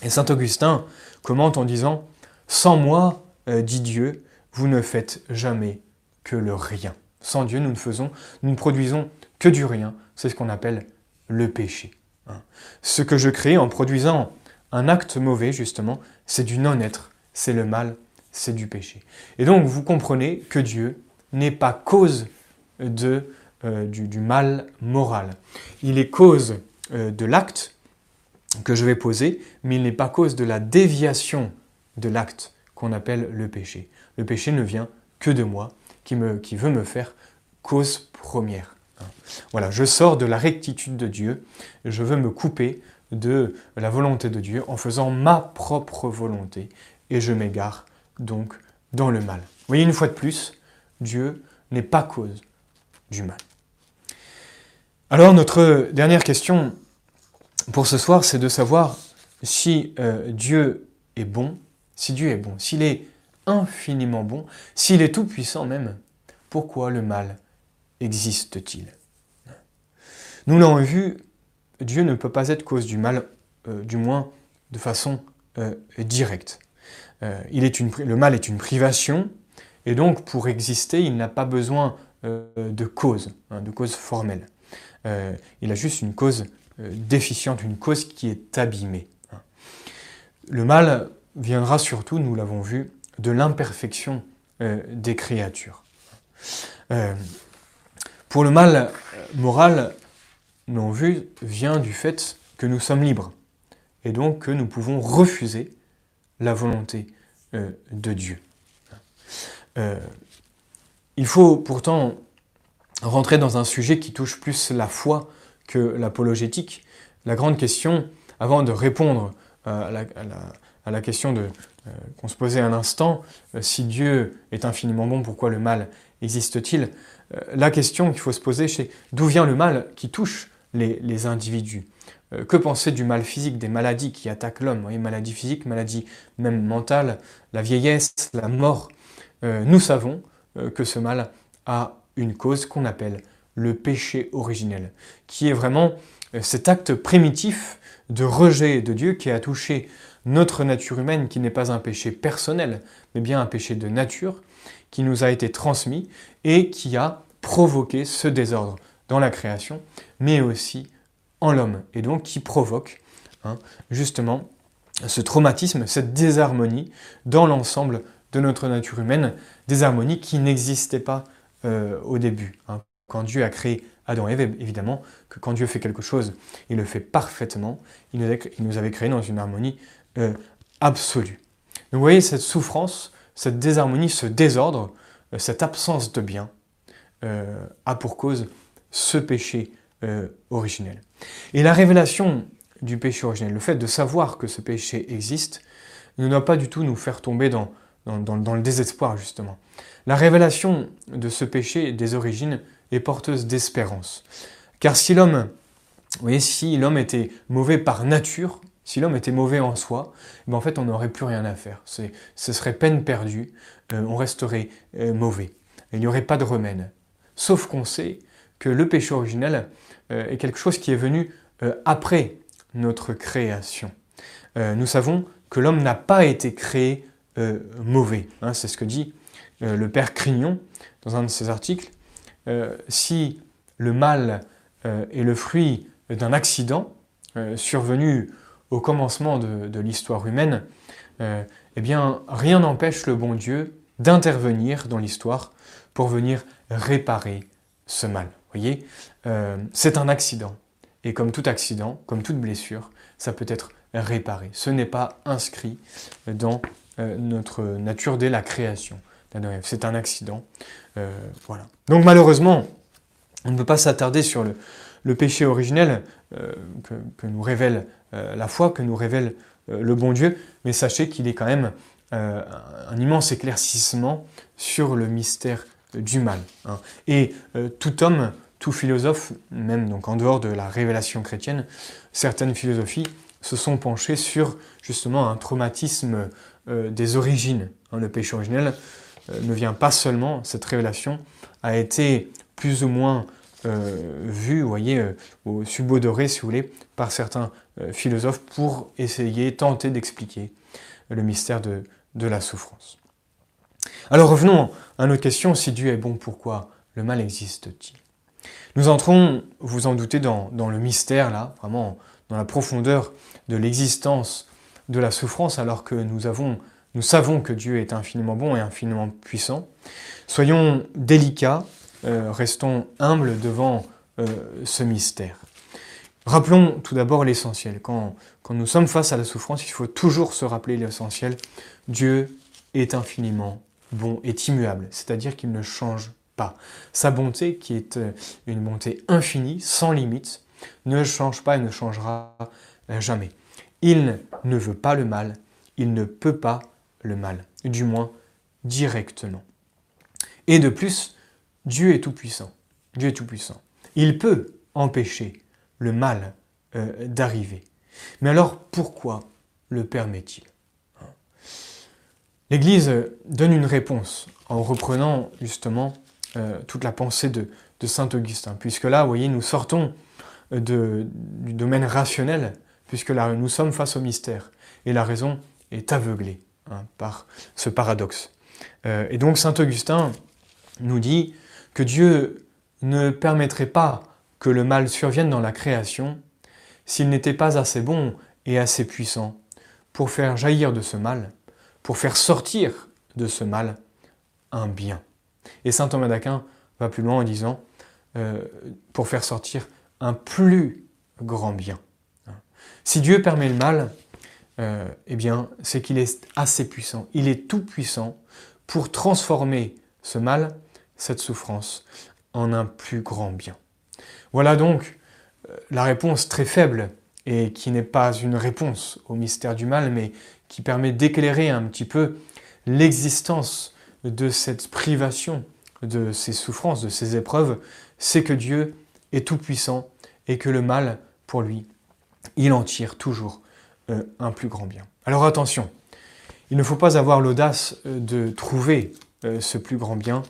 Et Saint Augustin commente en disant Sans moi, dit Dieu, vous ne faites jamais que le rien. Sans Dieu, nous ne faisons, nous ne produisons que du rien. C'est ce qu'on appelle le péché. Hein. Ce que je crée en produisant un acte mauvais, justement, c'est du non-être, c'est le mal, c'est du péché. Et donc, vous comprenez que Dieu n'est pas cause euh, du, mal moral. Il est cause euh, de l'acte que je vais poser, mais il n'est pas cause de la déviation de l'acte qu'on appelle le péché. Le péché ne vient que de moi, qui veut me faire cause première. Voilà, je sors de la rectitude de Dieu, je veux me couper de la volonté de Dieu en faisant ma propre volonté, et je m'égare donc dans le mal. Vous voyez, une fois de plus, Dieu n'est pas cause du mal. Alors, notre dernière question pour ce soir, c'est de savoir si euh, Dieu est bon, si Dieu est bon, s'il est infiniment bon, s'il est tout-puissant même, pourquoi le mal existe-t-il? Nous l'avons vu, Dieu ne peut pas être cause du mal, euh, du moins de façon euh, directe. Euh, le mal est une privation, et donc pour exister, il n'a pas besoin de cause, hein, de cause formelle. il a juste une cause déficiente, une cause qui est abîmée. Le mal viendra surtout, nous l'avons vu, de l'imperfection des créatures. Pour le mal moral, nous l'avons vu, vient du fait que nous sommes libres et donc que nous pouvons refuser la volonté de Dieu. il faut pourtant rentrer dans un sujet qui touche plus la foi que l'apologétique. La grande question, avant de répondre à la, question euh, qu'on se posait un instant, euh, si Dieu est infiniment bon, pourquoi le mal existe-t-il? euh, La question qu'il faut se poser, c'est d'où vient le mal qui touche les, individus? Que penser du mal physique, des maladies qui attaquent l'homme? Maladies physiques, maladies même mentales, la vieillesse, la mort. nous savons que ce mal a une cause qu'on appelle le péché originel, qui est vraiment euh, cet acte primitif de rejet de Dieu qui a touché notre nature humaine, qui n'est pas un péché personnel, mais bien un péché de nature, qui nous a été transmis et qui a provoqué ce désordre dans la création, mais aussi en l'homme, et donc qui provoque hein, justement ce traumatisme, cette désharmonie dans l'ensemble de notre nature humaine, désharmonie qui n'existait pas euh, au début. Hein. Quand Dieu a créé Adam et Ève, évidemment, que quand Dieu fait quelque chose, il le fait parfaitement, il nous, avait créé dans une harmonie euh, absolue. Vous voyez, cette souffrance, cette désharmonie, ce désordre, euh, cette absence de bien, a pour cause ce péché originel. Et la révélation du péché originel, le fait de savoir que ce péché existe, ne doit pas du tout nous faire tomber dans, le désespoir, justement. La révélation de ce péché des origines est porteuse d'espérance. Car si l'homme, si l'homme était mauvais par nature, si l'homme était mauvais en soi, ben en fait on n'aurait plus rien à faire. Ce serait peine perdue, euh, on resterait euh, mauvais. Il n'y aurait pas de remède. Sauf qu'on sait que le péché originel euh, est quelque chose qui est venu après notre création. nous savons que l'homme n'a pas été créé mauvais. Hein, c'est ce que dit le père Crignon, dans un de ses articles, si le mal est le fruit d'un accident survenu au commencement de, l'histoire humaine, eh bien, rien n'empêche le bon Dieu d'intervenir dans l'histoire pour venir réparer ce mal. Voyez, c'est un accident. Et comme tout accident, comme toute blessure, ça peut être réparé. Ce n'est pas inscrit dans notre nature dès la création. C'est un accident. Euh, voilà. Donc malheureusement, on ne peut pas s'attarder sur le, péché originel euh, que, nous révèle euh, la foi, que nous révèle le bon Dieu, mais sachez qu'il est quand même un immense éclaircissement sur le mystère du mal. Hein. Et tout homme, tout philosophe, même donc en dehors de la révélation chrétienne, certaines philosophies se sont penchées sur justement un traumatisme des origines. Hein. le péché originel euh, ne vient pas seulement, cette révélation a été plus ou moins euh, vue, vous voyez, euh, subodorée, si vous voulez, par certains philosophes pour essayer, tenter d'expliquer le mystère de, la souffrance. Alors revenons à notre question, si Dieu est bon, pourquoi le mal existe-t-il? Nous entrons, vous en doutez, dans, dans, le mystère, là, vraiment dans la profondeur de l'existence de la souffrance, alors que nous avons nous savons que Dieu est infiniment bon et infiniment puissant. Soyons délicats, euh, restons humbles devant euh, ce mystère. Rappelons tout d'abord l'essentiel. Quand, nous sommes face à la souffrance, il faut toujours se rappeler l'essentiel. Dieu est infiniment bon et immuable, c'est-à-dire qu'il ne change pas. Sa bonté, qui est euh, une bonté infinie, sans limite, ne change pas et ne changera jamais. Il ne veut pas le mal, il ne peut pas le mal, du moins directement. Et de plus, Dieu est tout-puissant. Dieu est tout-puissant. Il peut empêcher le mal euh, d'arriver. Mais alors pourquoi le permet-il L'Église donne une réponse en reprenant justement euh, toute la pensée de, Saint Augustin, puisque là, vous voyez, nous sortons du domaine rationnel, puisque là, nous sommes face au mystère, et la raison est aveuglée. Hein, par ce paradoxe. Euh, et donc Saint Augustin nous dit que Dieu ne permettrait pas que le mal survienne dans la création s'il n'était pas assez bon et assez puissant pour faire jaillir de ce mal, pour faire sortir de ce mal un bien. Et saint Thomas d'Aquin va plus loin en disant, euh, pour faire sortir un plus grand bien. Si Dieu permet le mal, euh, eh bien, c'est qu'il est assez puissant, il est tout puissant pour transformer ce mal, cette souffrance, en un plus grand bien. Voilà donc euh, la réponse très faible et qui n'est pas une réponse au mystère du mal, mais qui permet d'éclairer un petit peu l'existence de cette privation, de ces souffrances, de ces épreuves, c'est que Dieu est tout-puissant et que le mal, pour lui, il en tire toujours euh, un plus grand bien. Alors attention, il ne faut pas avoir l'audace euh, de trouver ce plus grand bien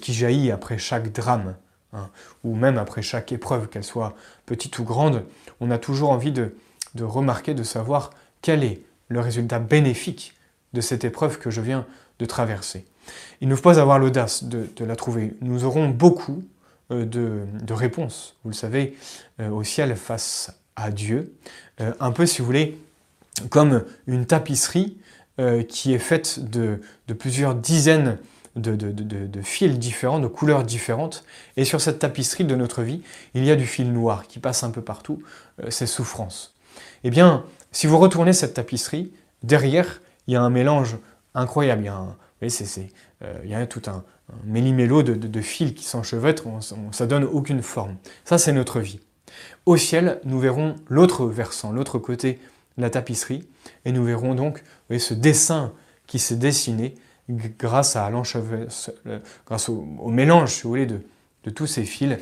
qui jaillit après chaque drame, hein, ou même après chaque épreuve, qu'elle soit petite ou grande. On a toujours envie de, remarquer, de savoir quel est le résultat bénéfique de cette épreuve que je viens de traverser. Il ne faut pas avoir l'audace de, la trouver. Nous aurons beaucoup de, réponses, vous le savez, au ciel face à Dieu. un peu, si vous voulez, comme une tapisserie euh, qui est faite de, plusieurs dizaines de, fils différents, de couleurs différentes. Et sur cette tapisserie de notre vie, il y a du fil noir qui passe un peu partout, euh, c'est souffrance. Eh bien, si vous retournez cette tapisserie, derrière, il y a un mélange incroyable. Il y a, euh, tout un, méli-mélo de, fils qui s'enchevêtrent, ça donne aucune forme. Ça, c'est notre vie. Au ciel, nous verrons l'autre versant, l'autre côté la tapisserie, et nous verrons donc ce dessin qui s'est dessiné grâce, à grâce au, mélange, si vous voulez, de, tous ces fils,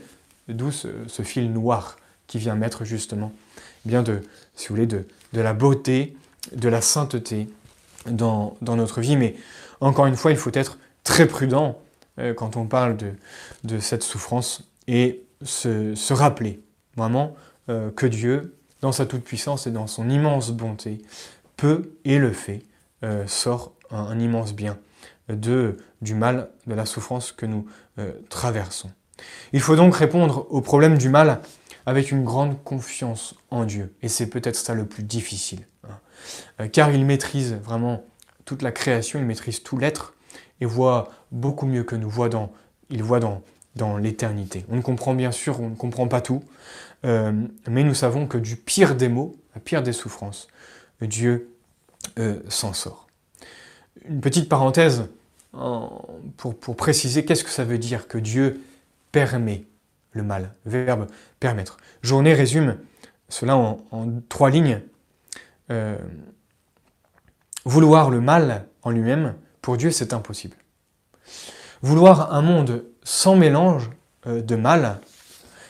d'où ce, fil noir qui vient mettre justement eh bien de, si vous voulez, de, la beauté, de la sainteté dans, notre vie. Mais encore une fois, il faut être très prudent euh, quand on parle de, cette souffrance et se, rappeler vraiment euh, que Dieu dans sa toute-puissance et dans son immense bonté, peut et le fait, euh, sort un, immense bien de, du mal, de la souffrance que nous euh, traversons. Il faut donc répondre au problème du mal avec une grande confiance en Dieu. Et c'est peut-être ça le plus difficile. Hein. Euh, car il maîtrise vraiment toute la création, il maîtrise tout l'être et voit beaucoup mieux que nous. Voit dans, il voit dans, dans l'éternité. On ne comprend bien sûr, on ne comprend pas tout, euh, mais nous savons que du pire des maux, la pire des souffrances, Dieu s'en sort. Une petite parenthèse pour, préciser qu'est-ce que ça veut dire que Dieu permet le mal, verbe permettre. Journée résume cela en, trois lignes. Euh, vouloir le mal en lui-même, pour Dieu, c'est impossible. Vouloir un monde sans mélange de mal,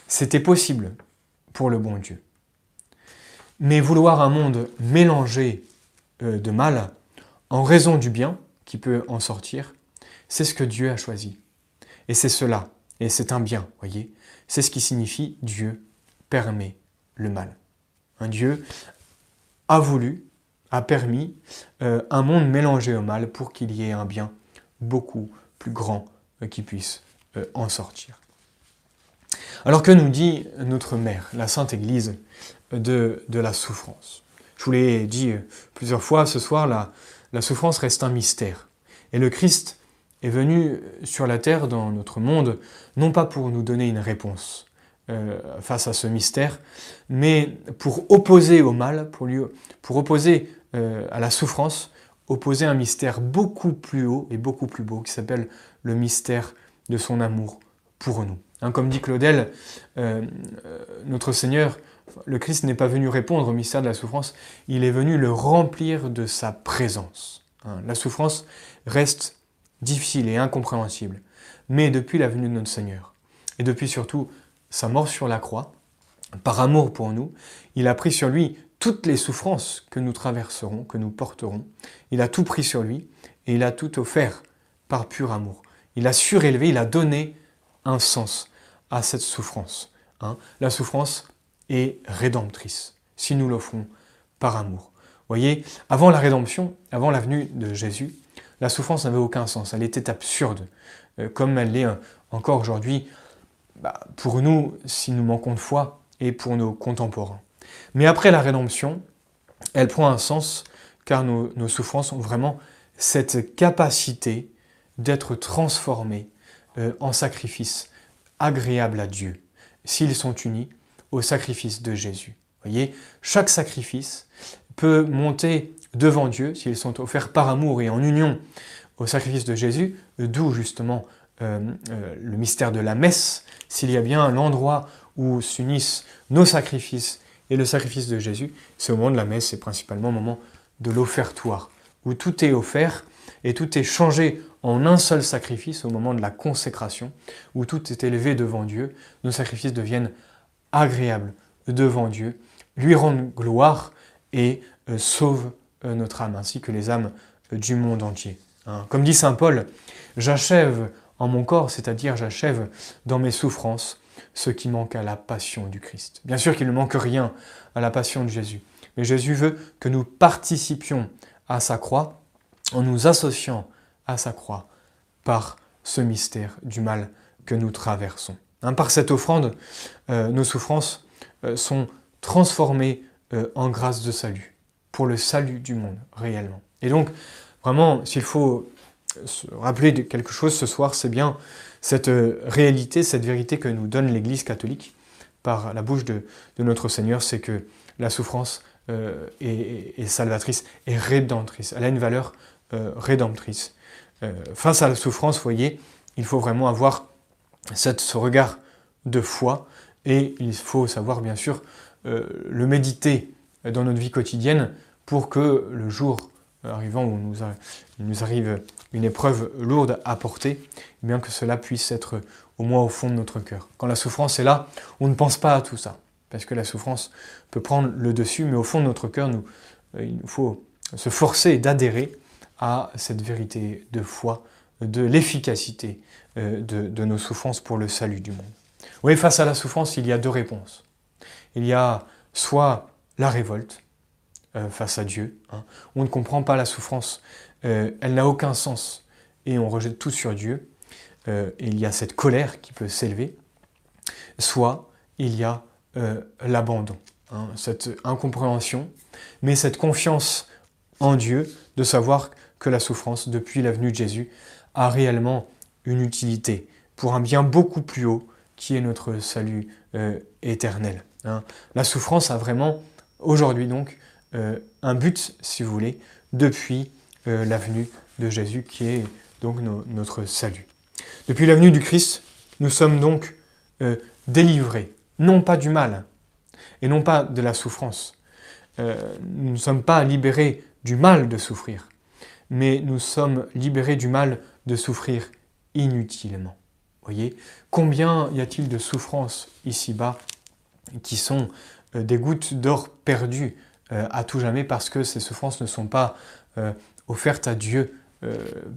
c'était possible pour le bon Dieu. Mais vouloir un monde mélangé euh, de mal en raison du bien qui peut en sortir, c'est ce que Dieu a choisi. Et c'est cela, et c'est un bien, voyez. C'est ce qui signifie Dieu permet le mal. Un Dieu a voulu, a permis euh, un monde mélangé au mal pour qu'il y ait un bien beaucoup plus grand euh, qui puisse en sortir. Alors que nous dit notre mère, la Sainte Église, de, la souffrance? Je vous l'ai dit plusieurs fois ce soir, la, la souffrance reste un mystère. Et le Christ est venu sur la terre, dans notre monde, non pas pour nous donner une réponse euh, face à ce mystère, mais pour opposer au mal, pour, lui, pour opposer euh, à la souffrance, opposer un mystère beaucoup plus haut et beaucoup plus beau qui s'appelle le mystère de son amour pour nous. Hein, comme dit Claudel, euh, notre Seigneur, le Christ n'est pas venu répondre au mystère de la souffrance, il est venu le remplir de sa présence. Hein, la souffrance reste difficile et incompréhensible, mais depuis la venue de notre Seigneur, et depuis surtout sa mort sur la croix, par amour pour nous, il a pris sur lui toutes les souffrances que nous traverserons, que nous porterons. Il a tout pris sur lui et il a tout offert par pur amour. Il a surélevé, il a donné un sens à cette souffrance. Hein. La souffrance est rédemptrice, si nous l'offrons par amour. Voyez, avant la rédemption, avant la venue de Jésus, la souffrance n'avait aucun sens, elle était absurde, euh, comme elle l'est euh, encore aujourd'hui bah, pour nous si nous manquons de foi et pour nos contemporains. Mais après la rédemption, elle prend un sens car nos, souffrances ont vraiment cette capacité d'être transformées euh, en sacrifice agréable à Dieu, s'ils sont unis au sacrifice de Jésus. Voyez, chaque sacrifice peut monter devant Dieu s'ils sont offerts par amour et en union au sacrifice de Jésus, d'où justement euh, euh, le mystère de la messe, s'il y a bien l'endroit où s'unissent nos sacrifices et le sacrifice de Jésus, c'est au moment de la messe, c'est principalement au moment de l'offertoire, où tout est offert et tout est changé en un seul sacrifice au moment de la consécration, où tout est élevé devant Dieu, nos sacrifices deviennent agréables devant Dieu, lui rendent gloire et euh, sauvent notre âme, ainsi que les âmes euh, du monde entier. Hein. Comme dit Saint Paul, j'achève en mon corps, c'est-à-dire j'achève dans mes souffrances ce qui manque à la passion du Christ. Bien sûr qu'il ne manque rien à la passion de Jésus, mais Jésus veut que nous participions à sa croix en nous associant à sa croix par ce mystère du mal que nous traversons. Hein, par cette offrande, euh, nos souffrances euh, sont transformées euh, en grâce de salut, pour le salut du monde, réellement. Et donc, vraiment, s'il faut se rappeler de quelque chose ce soir, c'est bien cette réalité, cette vérité que nous donne l'Église catholique par la bouche de, notre Seigneur, c'est que la souffrance est, salvatrice et rédemptrice. Elle a une valeur rédemptrice. Euh, face à la souffrance, voyez, il faut vraiment avoir ce regard de foi et il faut savoir bien sûr euh, le méditer dans notre vie quotidienne pour que le jour arrivant où nous il nous arrive une épreuve lourde à porter, bien que cela puisse être au moins au fond de notre cœur. Quand la souffrance est là, on ne pense pas à tout ça, parce que la souffrance peut prendre le dessus, mais au fond de notre cœur, euh, il nous faut se forcer d'adhérer à cette vérité de foi, de l'efficacité euh, de, nos souffrances pour le salut du monde. Oui, face à la souffrance, il y a deux réponses. Il y a soit la révolte euh, face à Dieu, hein. on ne comprend pas la souffrance, euh, elle n'a aucun sens et on rejette tout sur Dieu. il y a cette colère qui peut s'élever, soit il y a l'abandon, hein, cette incompréhension, mais cette confiance en Dieu de savoir que la souffrance, depuis la venue de Jésus, a réellement une utilité pour un bien beaucoup plus haut qui est notre salut euh, éternel. Hein. La souffrance a vraiment, aujourd'hui donc, euh, un but, si vous voulez, depuis euh, la venue de Jésus qui est donc notre salut. Depuis la venue du Christ, nous sommes donc délivrés, non pas du mal et non pas de la souffrance. nous ne sommes pas libérés du mal de souffrir, mais nous sommes libérés du mal de souffrir inutilement. Voyez, combien y a-t-il de souffrances ici-bas qui sont euh, des gouttes d'or perdues euh, à tout jamais parce que ces souffrances ne sont pas euh, offertes à Dieu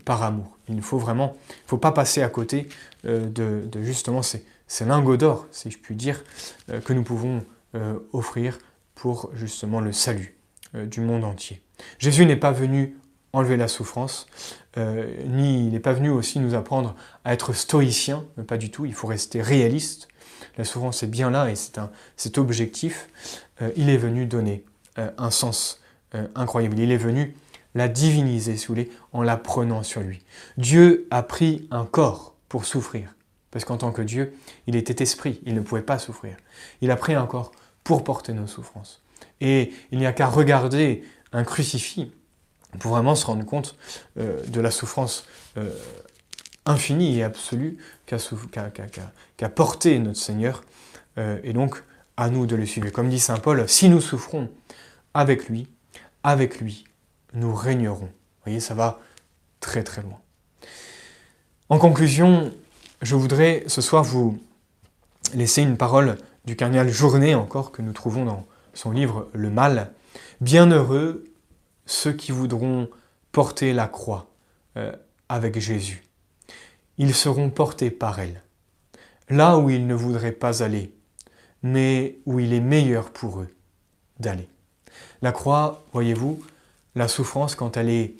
par amour. Il ne faut vraiment, il faut pas passer à côté de, justement ces, lingots d'or, si je puis dire, que nous pouvons offrir pour justement le salut du monde entier. Jésus n'est pas venu enlever la souffrance, euh, ni il n'est pas venu aussi nous apprendre à être stoïcien, pas du tout, il faut rester réaliste. La souffrance est bien là et c'est un cet objectif. Euh, il est venu donner euh, un sens incroyable. Il est venu la diviniser, si vous en la prenant sur lui. Dieu a pris un corps pour souffrir, parce qu'en tant que Dieu, il était esprit, il ne pouvait pas souffrir. Il a pris un corps pour porter nos souffrances. Et il n'y a qu'à regarder un crucifix pour vraiment se rendre compte euh, de la souffrance euh, infinie et absolue qu'a porté notre Seigneur, euh, et donc à nous de le suivre. Comme dit Saint Paul, si nous souffrons avec lui, avec lui, nous régnerons. Vous voyez, ça va très très loin. En conclusion, je voudrais ce soir vous laisser une parole du cardinal Journet encore que nous trouvons dans son livre Le Mal. Bienheureux ceux qui voudront porter la croix euh, avec Jésus. Ils seront portés par elle, là où ils ne voudraient pas aller, mais où il est meilleur pour eux d'aller. La croix, voyez-vous, la souffrance, quand elle est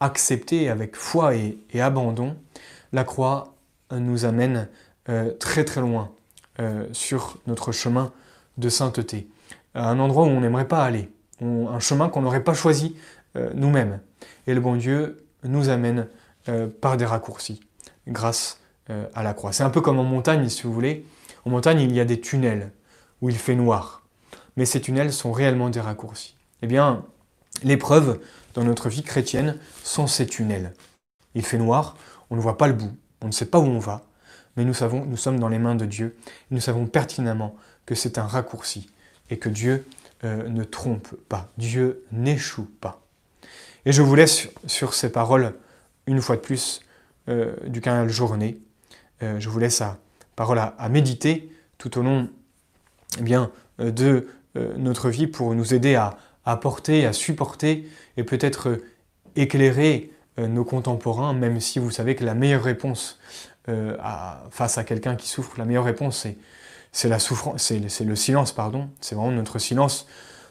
acceptée avec foi et, abandon, la croix nous amène euh, très très loin euh, sur notre chemin de sainteté. à un endroit où on n'aimerait pas aller, un chemin qu'on n'aurait pas choisi euh, nous-mêmes. Et le bon Dieu nous amène euh, par des raccourcis, grâce euh, à la croix. C'est un peu comme en montagne, si vous voulez. En montagne, il y a des tunnels où il fait noir. Mais ces tunnels sont réellement des raccourcis. Eh bien, l'épreuve dans notre vie chrétienne sont ces tunnels. Il fait noir, on ne voit pas le bout, on ne sait pas où on va, mais nous savons, nous sommes dans les mains de Dieu, nous savons pertinemment que c'est un raccourci et que Dieu euh, ne trompe pas, Dieu n'échoue pas. Et je vous laisse sur ces paroles, une fois de plus, euh, du canal Journée. Euh, je vous laisse à parole à, méditer tout au long eh bien, de notre vie pour nous aider à, à porter, à supporter et peut-être éclairer nos contemporains, même si vous savez que la meilleure réponse face à quelqu'un qui souffre, la meilleure réponse c'est la souffrance, c'est le silence, pardon. C'est vraiment notre silence,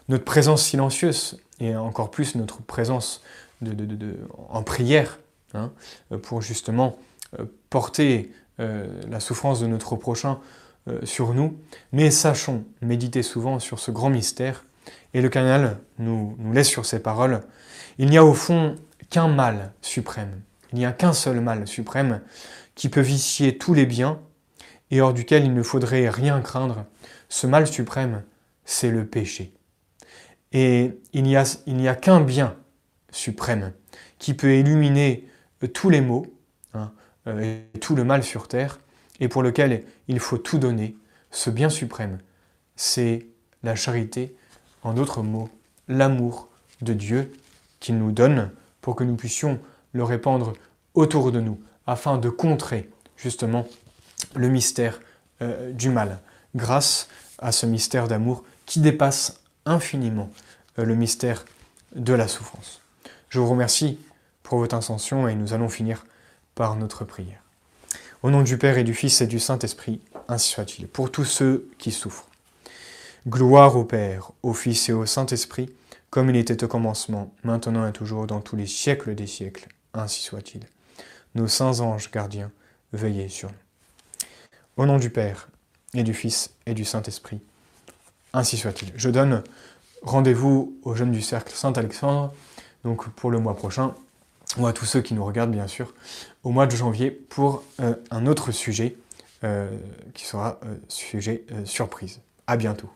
notre présence silencieuse et encore plus notre présence de, en prière hein, pour justement euh, porter euh, la souffrance de notre prochain euh, sur nous. Mais sachons méditer souvent sur ce grand mystère et le canal nous, nous laisse sur ces paroles. Il n'y a au fond qu'un mal suprême. Il n'y a qu'un seul mal suprême qui peut vicier tous les biens et hors duquel il ne faudrait rien craindre, ce mal suprême, c'est le péché. Et il n'y a, a qu'un bien suprême qui peut illuminer tous les maux hein, euh, et tout le mal sur terre, et pour lequel il faut tout donner. Ce bien suprême, c'est la charité, en d'autres mots, l'amour de Dieu qu'il nous donne pour que nous puissions le répandre autour de nous, afin de contrer justement le mystère euh, du mal, grâce à ce mystère d'amour qui dépasse infiniment euh, le mystère de la souffrance. Je vous remercie votre intention et nous allons finir par notre prière. Au nom du Père et du Fils et du Saint-Esprit, ainsi soit-il, pour tous ceux qui souffrent. Gloire au Père, au Fils et au Saint-Esprit, comme il était au commencement, maintenant et toujours, dans tous les siècles des siècles, ainsi soit-il. Nos saints anges gardiens, veillez sur nous. Au nom du Père, et du Fils, et du Saint-Esprit. Ainsi soit-il. Je donne rendez-vous aux jeunes du cercle Saint-Alexandre, donc pour le mois prochain, ou à tous ceux qui nous regardent bien sûr, au mois de janvier pour euh, un autre sujet euh, qui sera euh, sujet surprise. À bientôt.